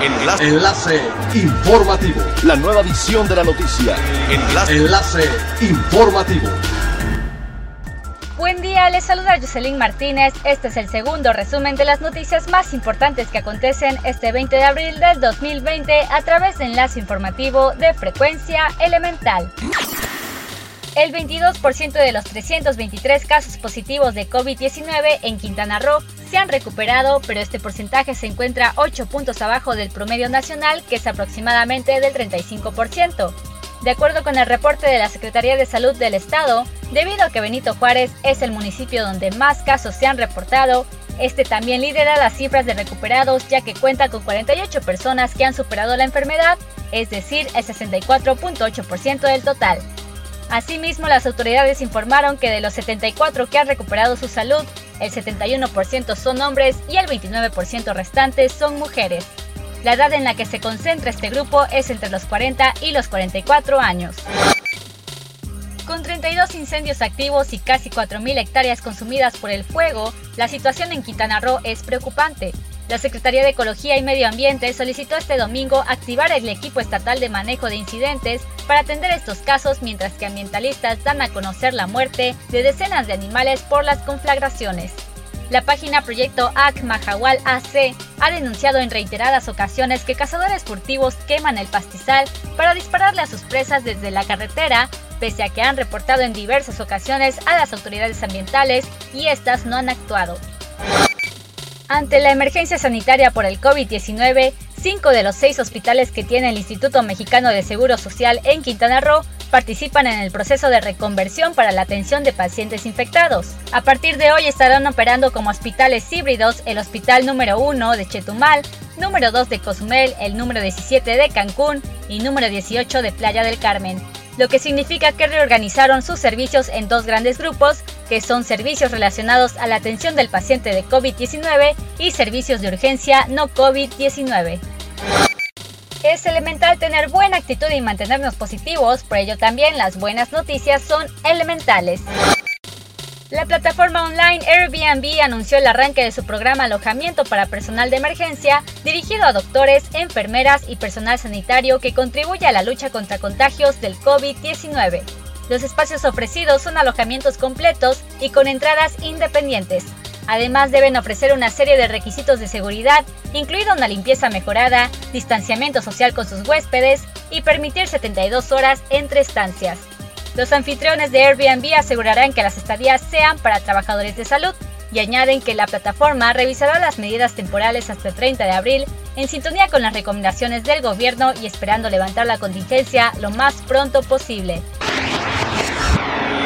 Enlace. Enlace informativo. La nueva edición de la noticia. Enlace. Enlace informativo. Buen día, les saluda Jocelyn Martínez. Este es el segundo resumen de las noticias más importantes que acontecen este 20 de abril del 2020 a través de enlace informativo de frecuencia elemental. El 22% de los 323 casos positivos de COVID-19 en Quintana Roo se han recuperado, pero este porcentaje se encuentra 8 puntos abajo del promedio nacional, que es aproximadamente del 35%. De acuerdo con el reporte de la Secretaría de Salud del Estado, debido a que Benito Juárez es el municipio donde más casos se han reportado, este también lidera las cifras de recuperados ya que cuenta con 48 personas que han superado la enfermedad, es decir, el 64.8% del total. Asimismo, las autoridades informaron que de los 74 que han recuperado su salud, el 71% son hombres y el 29% restantes son mujeres. La edad en la que se concentra este grupo es entre los 40 y los 44 años. Con 32 incendios activos y casi 4.000 hectáreas consumidas por el fuego, la situación en Quintana Roo es preocupante. La Secretaría de Ecología y Medio Ambiente solicitó este domingo activar el equipo estatal de manejo de incidentes para atender estos casos mientras que ambientalistas dan a conocer la muerte de decenas de animales por las conflagraciones. La página Proyecto AC Mahahual AC ha denunciado en reiteradas ocasiones que cazadores furtivos queman el pastizal para dispararle a sus presas desde la carretera, pese a que han reportado en diversas ocasiones a las autoridades ambientales y estas no han actuado. Ante la emergencia sanitaria por el COVID-19, cinco de los seis hospitales que tiene el Instituto Mexicano de Seguro Social en Quintana Roo participan en el proceso de reconversión para la atención de pacientes infectados. A partir de hoy estarán operando como hospitales híbridos el Hospital número 1 de Chetumal, número 2 de Cozumel, el número 17 de Cancún y número 18 de Playa del Carmen lo que significa que reorganizaron sus servicios en dos grandes grupos, que son servicios relacionados a la atención del paciente de COVID-19 y servicios de urgencia no COVID-19. Es elemental tener buena actitud y mantenernos positivos, por ello también las buenas noticias son elementales. La plataforma online Airbnb anunció el arranque de su programa Alojamiento para Personal de Emergencia, dirigido a doctores, enfermeras y personal sanitario que contribuye a la lucha contra contagios del COVID-19. Los espacios ofrecidos son alojamientos completos y con entradas independientes. Además deben ofrecer una serie de requisitos de seguridad, incluida una limpieza mejorada, distanciamiento social con sus huéspedes y permitir 72 horas entre estancias. Los anfitriones de Airbnb asegurarán que las estadías sean para trabajadores de salud y añaden que la plataforma revisará las medidas temporales hasta el 30 de abril en sintonía con las recomendaciones del gobierno y esperando levantar la contingencia lo más pronto posible.